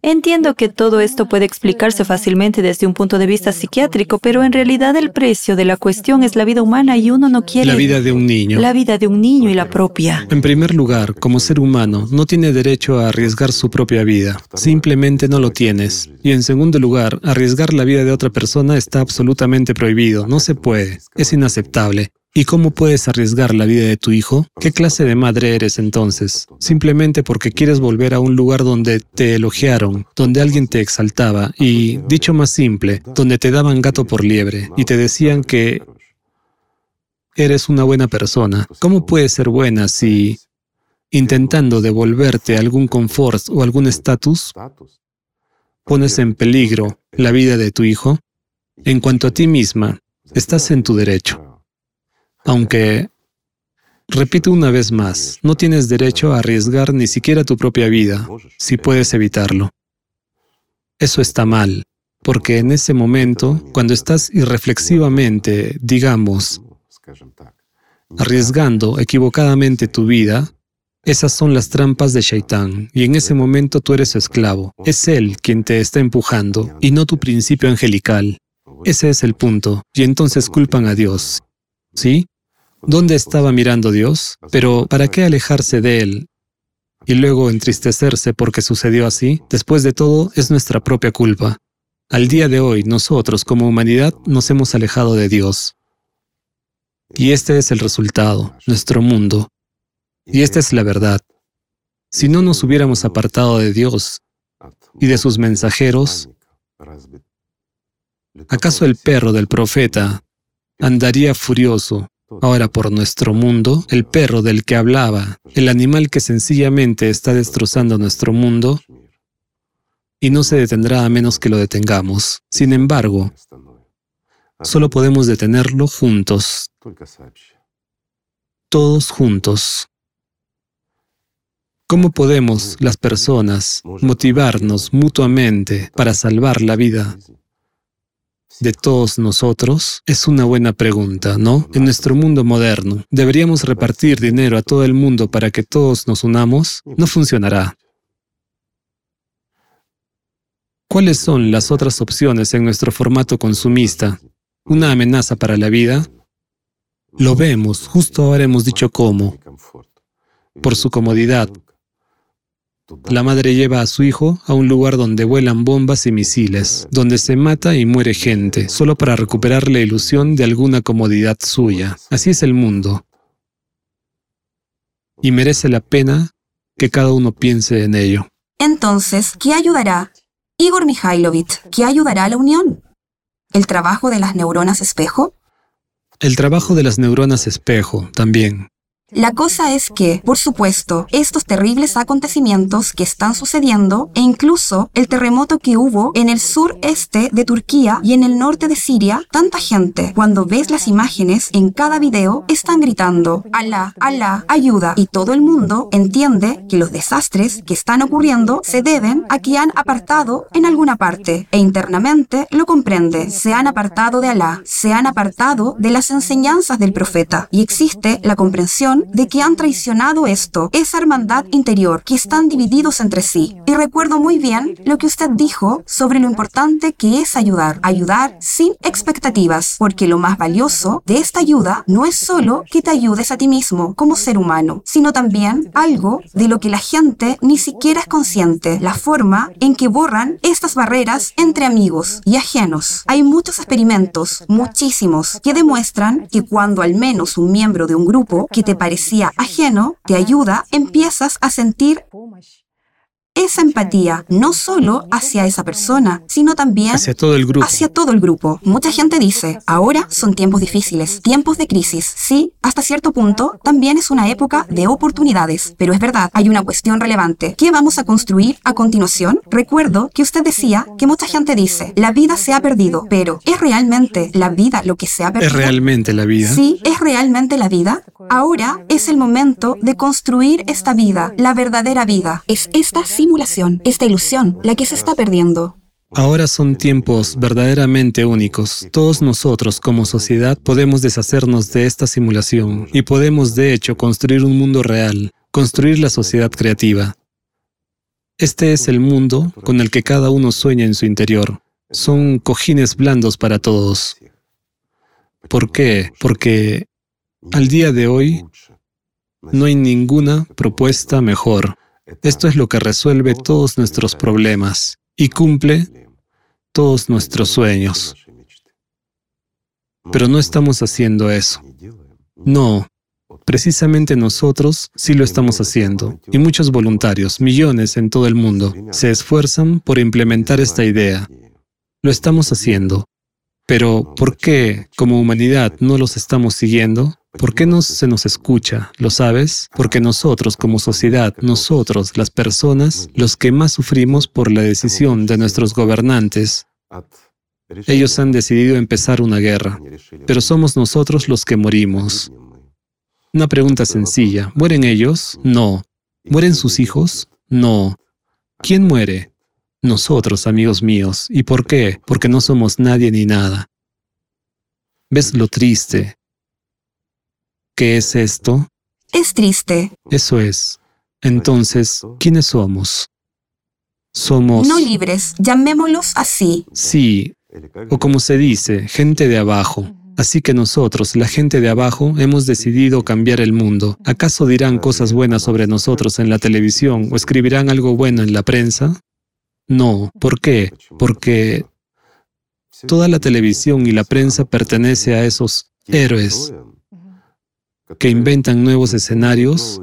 Entiendo que todo esto puede explicarse fácilmente desde un punto de vista psiquiátrico, pero en realidad el precio de la cuestión es la vida humana y uno no quiere... La vida de un niño. La vida de un niño y la propia. En primer lugar, como ser humano, no tiene derecho a arriesgar su propia vida. Simplemente no lo tienes. Y en segundo lugar, arriesgar la vida de otra persona está absolutamente prohibido. No se puede. Es inaceptable. ¿Y cómo puedes arriesgar la vida de tu hijo? ¿Qué clase de madre eres entonces? Simplemente porque quieres volver a un lugar donde te elogiaron, donde alguien te exaltaba y, dicho más simple, donde te daban gato por liebre y te decían que eres una buena persona. ¿Cómo puedes ser buena si, intentando devolverte algún confort o algún estatus, pones en peligro la vida de tu hijo? En cuanto a ti misma, estás en tu derecho. Aunque, repito una vez más, no tienes derecho a arriesgar ni siquiera tu propia vida, si puedes evitarlo. Eso está mal, porque en ese momento, cuando estás irreflexivamente, digamos, arriesgando equivocadamente tu vida, esas son las trampas de Shaitán, y en ese momento tú eres su esclavo. Es él quien te está empujando, y no tu principio angelical. Ese es el punto, y entonces culpan a Dios. ¿Sí? ¿Dónde estaba mirando Dios? Pero ¿para qué alejarse de Él? Y luego entristecerse porque sucedió así, después de todo, es nuestra propia culpa. Al día de hoy, nosotros como humanidad nos hemos alejado de Dios. Y este es el resultado, nuestro mundo. Y esta es la verdad. Si no nos hubiéramos apartado de Dios y de sus mensajeros, ¿acaso el perro del profeta andaría furioso Ahora por nuestro mundo, el perro del que hablaba, el animal que sencillamente está destrozando nuestro mundo, y no se detendrá a menos que lo detengamos. Sin embargo, solo podemos detenerlo juntos, todos juntos. ¿Cómo podemos las personas motivarnos mutuamente para salvar la vida de todos nosotros? Es una buena pregunta, ¿no? En nuestro mundo moderno, ¿deberíamos repartir dinero a todo el mundo para que todos nos unamos? No funcionará. ¿Cuáles son las otras opciones en nuestro formato consumista? ¿Una amenaza para la vida? Lo vemos, justo ahora hemos dicho cómo. Por su comodidad, la madre lleva a su hijo a un lugar donde vuelan bombas y misiles, donde se mata y muere gente, solo para recuperar la ilusión de alguna comodidad suya. Así es el mundo. Y merece la pena que cada uno piense en ello. Entonces, ¿qué ayudará? Igor Mikhailovich, ¿qué ayudará a la unión? ¿El trabajo de las neuronas espejo? El trabajo de las neuronas espejo, también. La cosa es que, por supuesto, estos terribles acontecimientos que están sucediendo e incluso el terremoto que hubo en el sureste de Turquía y en el norte de Siria, tanta gente, cuando ves las imágenes en cada video, están gritando, Alá, Alá, ayuda. Y todo el mundo entiende que los desastres que están ocurriendo se deben a que han apartado en alguna parte e internamente lo comprende, se han apartado de Alá, se han apartado de las enseñanzas del profeta y existe la comprensión de que han traicionado esto, esa hermandad interior, que están divididos entre sí. Y recuerdo muy bien lo que usted dijo sobre lo importante que es ayudar, ayudar sin expectativas, porque lo más valioso de esta ayuda no es solo que te ayudes a ti mismo como ser humano, sino también algo de lo que la gente ni siquiera es consciente, la forma en que borran estas barreras entre amigos y ajenos. Hay muchos experimentos, muchísimos, que demuestran que cuando al menos un miembro de un grupo que te parece parecía ajeno, te ayuda, empiezas a sentir esa empatía, no solo hacia esa persona, sino también hacia todo el grupo. Hacia todo el grupo. Mucha gente dice, ahora son tiempos difíciles, tiempos de crisis. Sí, hasta cierto punto también es una época de oportunidades, pero es verdad, hay una cuestión relevante. ¿Qué vamos a construir a continuación? Recuerdo que usted decía que mucha gente dice, la vida se ha perdido, pero ¿es realmente la vida lo que se ha perdido? ¿Es realmente la vida? Sí, es realmente la vida. Ahora es el momento de construir esta vida, la verdadera vida. Es esta esta ilusión, la que se está perdiendo. Ahora son tiempos verdaderamente únicos. Todos nosotros como sociedad podemos deshacernos de esta simulación y podemos de hecho construir un mundo real, construir la sociedad creativa. Este es el mundo con el que cada uno sueña en su interior. Son cojines blandos para todos. ¿Por qué? Porque al día de hoy no hay ninguna propuesta mejor. Esto es lo que resuelve todos nuestros problemas y cumple todos nuestros sueños. Pero no estamos haciendo eso. No, precisamente nosotros sí lo estamos haciendo. Y muchos voluntarios, millones en todo el mundo, se esfuerzan por implementar esta idea. Lo estamos haciendo. Pero ¿por qué como humanidad no los estamos siguiendo? ¿Por qué no se nos escucha? ¿Lo sabes? Porque nosotros como sociedad, nosotros, las personas, los que más sufrimos por la decisión de nuestros gobernantes, ellos han decidido empezar una guerra, pero somos nosotros los que morimos. Una pregunta sencilla. ¿Mueren ellos? No. ¿Mueren sus hijos? No. ¿Quién muere? Nosotros, amigos míos. ¿Y por qué? Porque no somos nadie ni nada. ¿Ves lo triste? ¿Qué es esto? Es triste. Eso es. Entonces, ¿quiénes somos? Somos... No libres, llamémoslos así. Sí, o como se dice, gente de abajo. Así que nosotros, la gente de abajo, hemos decidido cambiar el mundo. ¿Acaso dirán cosas buenas sobre nosotros en la televisión o escribirán algo bueno en la prensa? No. ¿Por qué? Porque toda la televisión y la prensa pertenece a esos héroes que inventan nuevos escenarios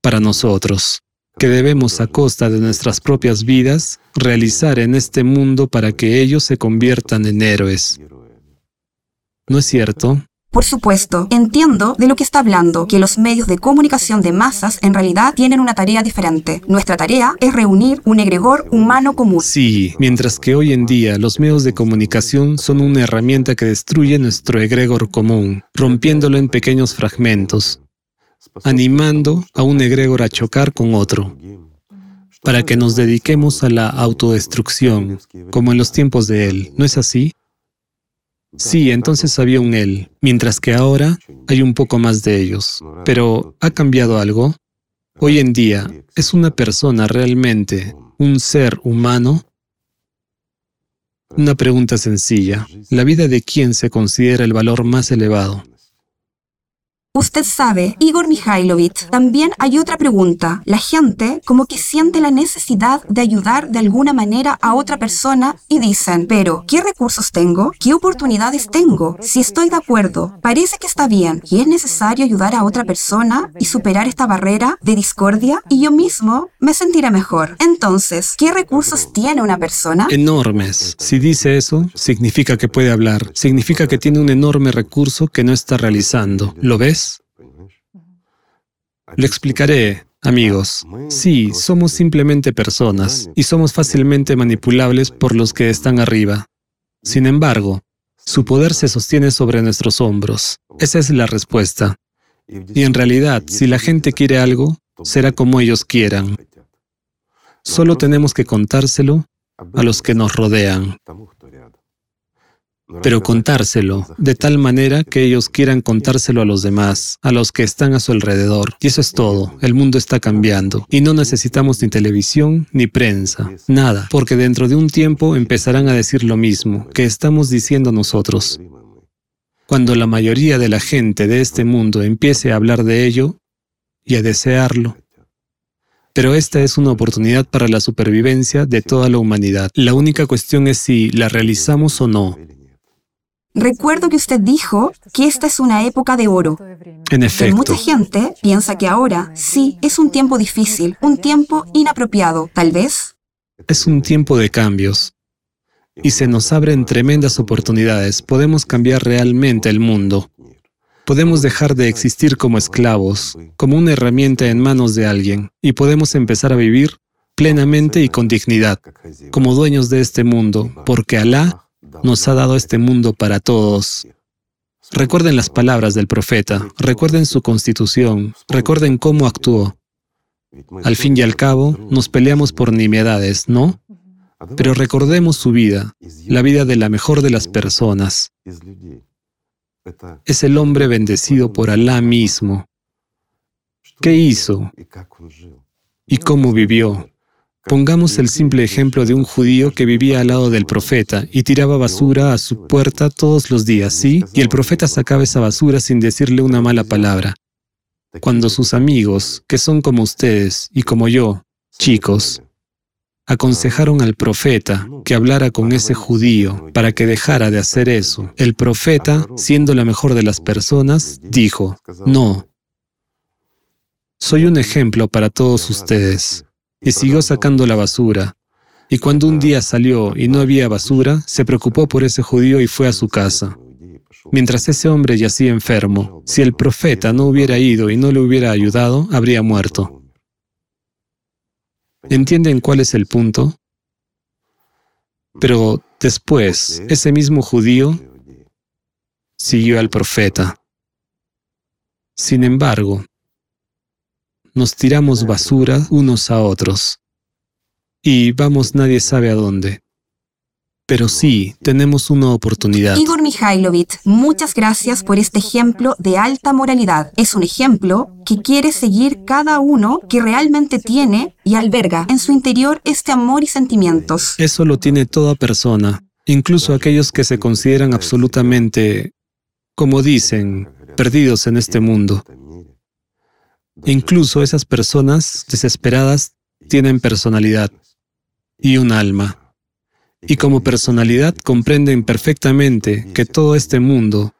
para nosotros, que debemos a costa de nuestras propias vidas realizar en este mundo para que ellos se conviertan en héroes. ¿No es cierto? Por supuesto, entiendo de lo que está hablando, que los medios de comunicación de masas en realidad tienen una tarea diferente. Nuestra tarea es reunir un egregor humano común. Sí, mientras que hoy en día los medios de comunicación son una herramienta que destruye nuestro egregor común, rompiéndolo en pequeños fragmentos, animando a un egregor a chocar con otro para que nos dediquemos a la autodestrucción, como en los tiempos de él. ¿No es así? Sí, entonces había un él, mientras que ahora hay un poco más de ellos. Pero ¿ha cambiado algo? Hoy en día, ¿es una persona realmente un ser humano? Una pregunta sencilla. ¿La vida de quién se considera el valor más elevado? Usted sabe, Igor Mikhailovich, también hay otra pregunta. La gente como que siente la necesidad de ayudar de alguna manera a otra persona y dicen, pero ¿qué recursos tengo? ¿Qué oportunidades tengo? Si estoy de acuerdo, parece que está bien y es necesario ayudar a otra persona y superar esta barrera de discordia y yo mismo me sentiré mejor. Entonces, ¿qué recursos tiene una persona? Enormes. Si dice eso, significa que puede hablar. Significa que tiene un enorme recurso que no está realizando. ¿Lo ves? Lo explicaré, amigos. Sí, somos simplemente personas y somos fácilmente manipulables por los que están arriba. Sin embargo, su poder se sostiene sobre nuestros hombros. Esa es la respuesta. Y en realidad, si la gente quiere algo, será como ellos quieran. Solo tenemos que contárselo a los que nos rodean pero contárselo, de tal manera que ellos quieran contárselo a los demás, a los que están a su alrededor. Y eso es todo, el mundo está cambiando. Y no necesitamos ni televisión ni prensa, nada, porque dentro de un tiempo empezarán a decir lo mismo que estamos diciendo nosotros. Cuando la mayoría de la gente de este mundo empiece a hablar de ello y a desearlo, pero esta es una oportunidad para la supervivencia de toda la humanidad. La única cuestión es si la realizamos o no. Recuerdo que usted dijo que esta es una época de oro. En efecto. mucha gente piensa que ahora sí es un tiempo difícil, un tiempo inapropiado, tal vez. Es un tiempo de cambios. Y se nos abren tremendas oportunidades. Podemos cambiar realmente el mundo. Podemos dejar de existir como esclavos, como una herramienta en manos de alguien, y podemos empezar a vivir plenamente y con dignidad, como dueños de este mundo, porque Alá nos ha dado este mundo para todos. Recuerden las palabras del profeta, recuerden su constitución, recuerden cómo actuó. Al fin y al cabo, nos peleamos por nimiedades, ¿no? Pero recordemos su vida, la vida de la mejor de las personas. Es el hombre bendecido por Alá mismo. ¿Qué hizo? ¿Y cómo vivió? Pongamos el simple ejemplo de un judío que vivía al lado del profeta y tiraba basura a su puerta todos los días, ¿sí? Y el profeta sacaba esa basura sin decirle una mala palabra. Cuando sus amigos, que son como ustedes y como yo, chicos, aconsejaron al profeta que hablara con ese judío para que dejara de hacer eso, el profeta, siendo la mejor de las personas, dijo, no, soy un ejemplo para todos ustedes y siguió sacando la basura. Y cuando un día salió y no había basura, se preocupó por ese judío y fue a su casa. Mientras ese hombre yacía enfermo, si el profeta no hubiera ido y no le hubiera ayudado, habría muerto. ¿Entienden cuál es el punto? Pero después, ese mismo judío siguió al profeta. Sin embargo, nos tiramos basura unos a otros. Y vamos nadie sabe a dónde. Pero sí, tenemos una oportunidad. Igor Mikhailovich, muchas gracias por este ejemplo de alta moralidad. Es un ejemplo que quiere seguir cada uno que realmente tiene y alberga en su interior este amor y sentimientos. Eso lo tiene toda persona, incluso aquellos que se consideran absolutamente, como dicen, perdidos en este mundo. Incluso esas personas desesperadas tienen personalidad y un alma. Y como personalidad comprenden perfectamente que todo este mundo,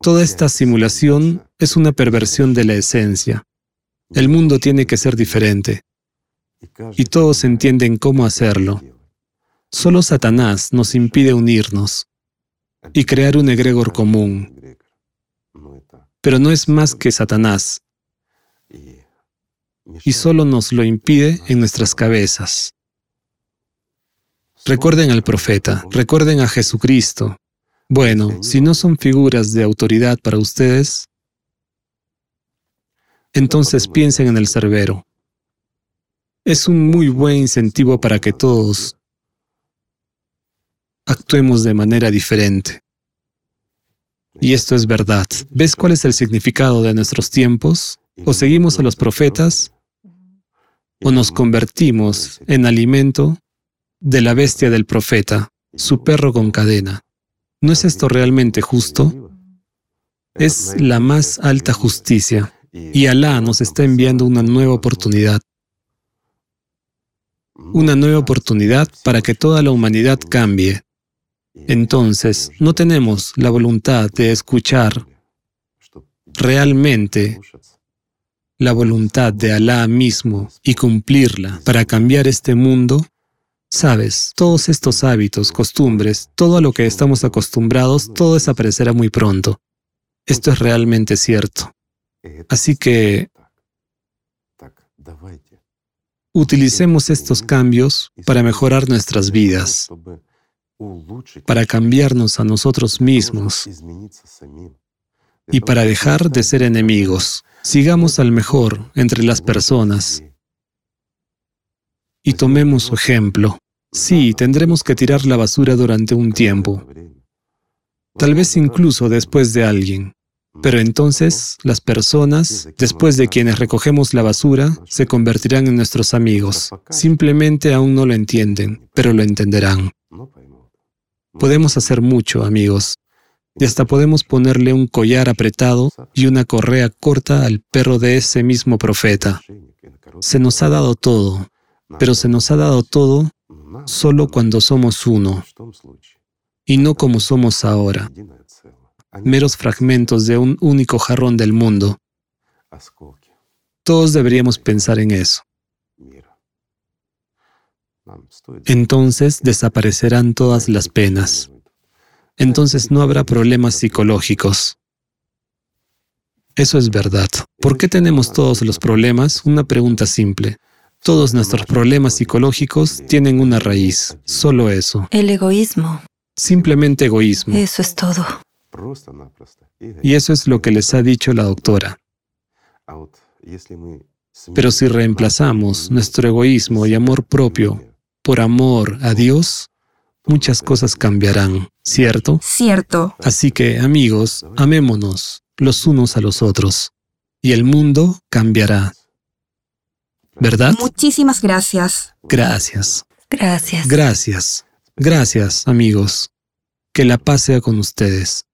toda esta simulación es una perversión de la esencia. El mundo tiene que ser diferente. Y todos entienden cómo hacerlo. Solo Satanás nos impide unirnos y crear un egregor común. Pero no es más que Satanás, y solo nos lo impide en nuestras cabezas. Recuerden al profeta, recuerden a Jesucristo. Bueno, si no son figuras de autoridad para ustedes, entonces piensen en el cerbero. Es un muy buen incentivo para que todos actuemos de manera diferente. Y esto es verdad. ¿Ves cuál es el significado de nuestros tiempos? O seguimos a los profetas o nos convertimos en alimento de la bestia del profeta, su perro con cadena. ¿No es esto realmente justo? Es la más alta justicia y Alá nos está enviando una nueva oportunidad. Una nueva oportunidad para que toda la humanidad cambie. Entonces, no tenemos la voluntad de escuchar realmente la voluntad de Alá mismo y cumplirla para cambiar este mundo, sabes, todos estos hábitos, costumbres, todo a lo que estamos acostumbrados, todo desaparecerá muy pronto. Esto es realmente cierto. Así que Utilicemos estos cambios para mejorar nuestras vidas, para cambiarnos a nosotros mismos y para dejar de ser enemigos. Sigamos al mejor entre las personas y tomemos su ejemplo. Sí, tendremos que tirar la basura durante un tiempo, tal vez incluso después de alguien. Pero entonces las personas, después de quienes recogemos la basura, se convertirán en nuestros amigos. Simplemente aún no lo entienden, pero lo entenderán. Podemos hacer mucho, amigos. Y hasta podemos ponerle un collar apretado y una correa corta al perro de ese mismo profeta. Se nos ha dado todo, pero se nos ha dado todo solo cuando somos uno, y no como somos ahora, meros fragmentos de un único jarrón del mundo. Todos deberíamos pensar en eso. Entonces desaparecerán todas las penas. Entonces no habrá problemas psicológicos. Eso es verdad. ¿Por qué tenemos todos los problemas? Una pregunta simple. Todos nuestros problemas psicológicos tienen una raíz, solo eso. El egoísmo. Simplemente egoísmo. Eso es todo. Y eso es lo que les ha dicho la doctora. Pero si reemplazamos nuestro egoísmo y amor propio por amor a Dios, muchas cosas cambiarán, ¿cierto? Cierto. Así que, amigos, amémonos los unos a los otros, y el mundo cambiará. ¿Verdad? Muchísimas gracias. Gracias. Gracias. Gracias. Gracias, amigos. Que la paz sea con ustedes.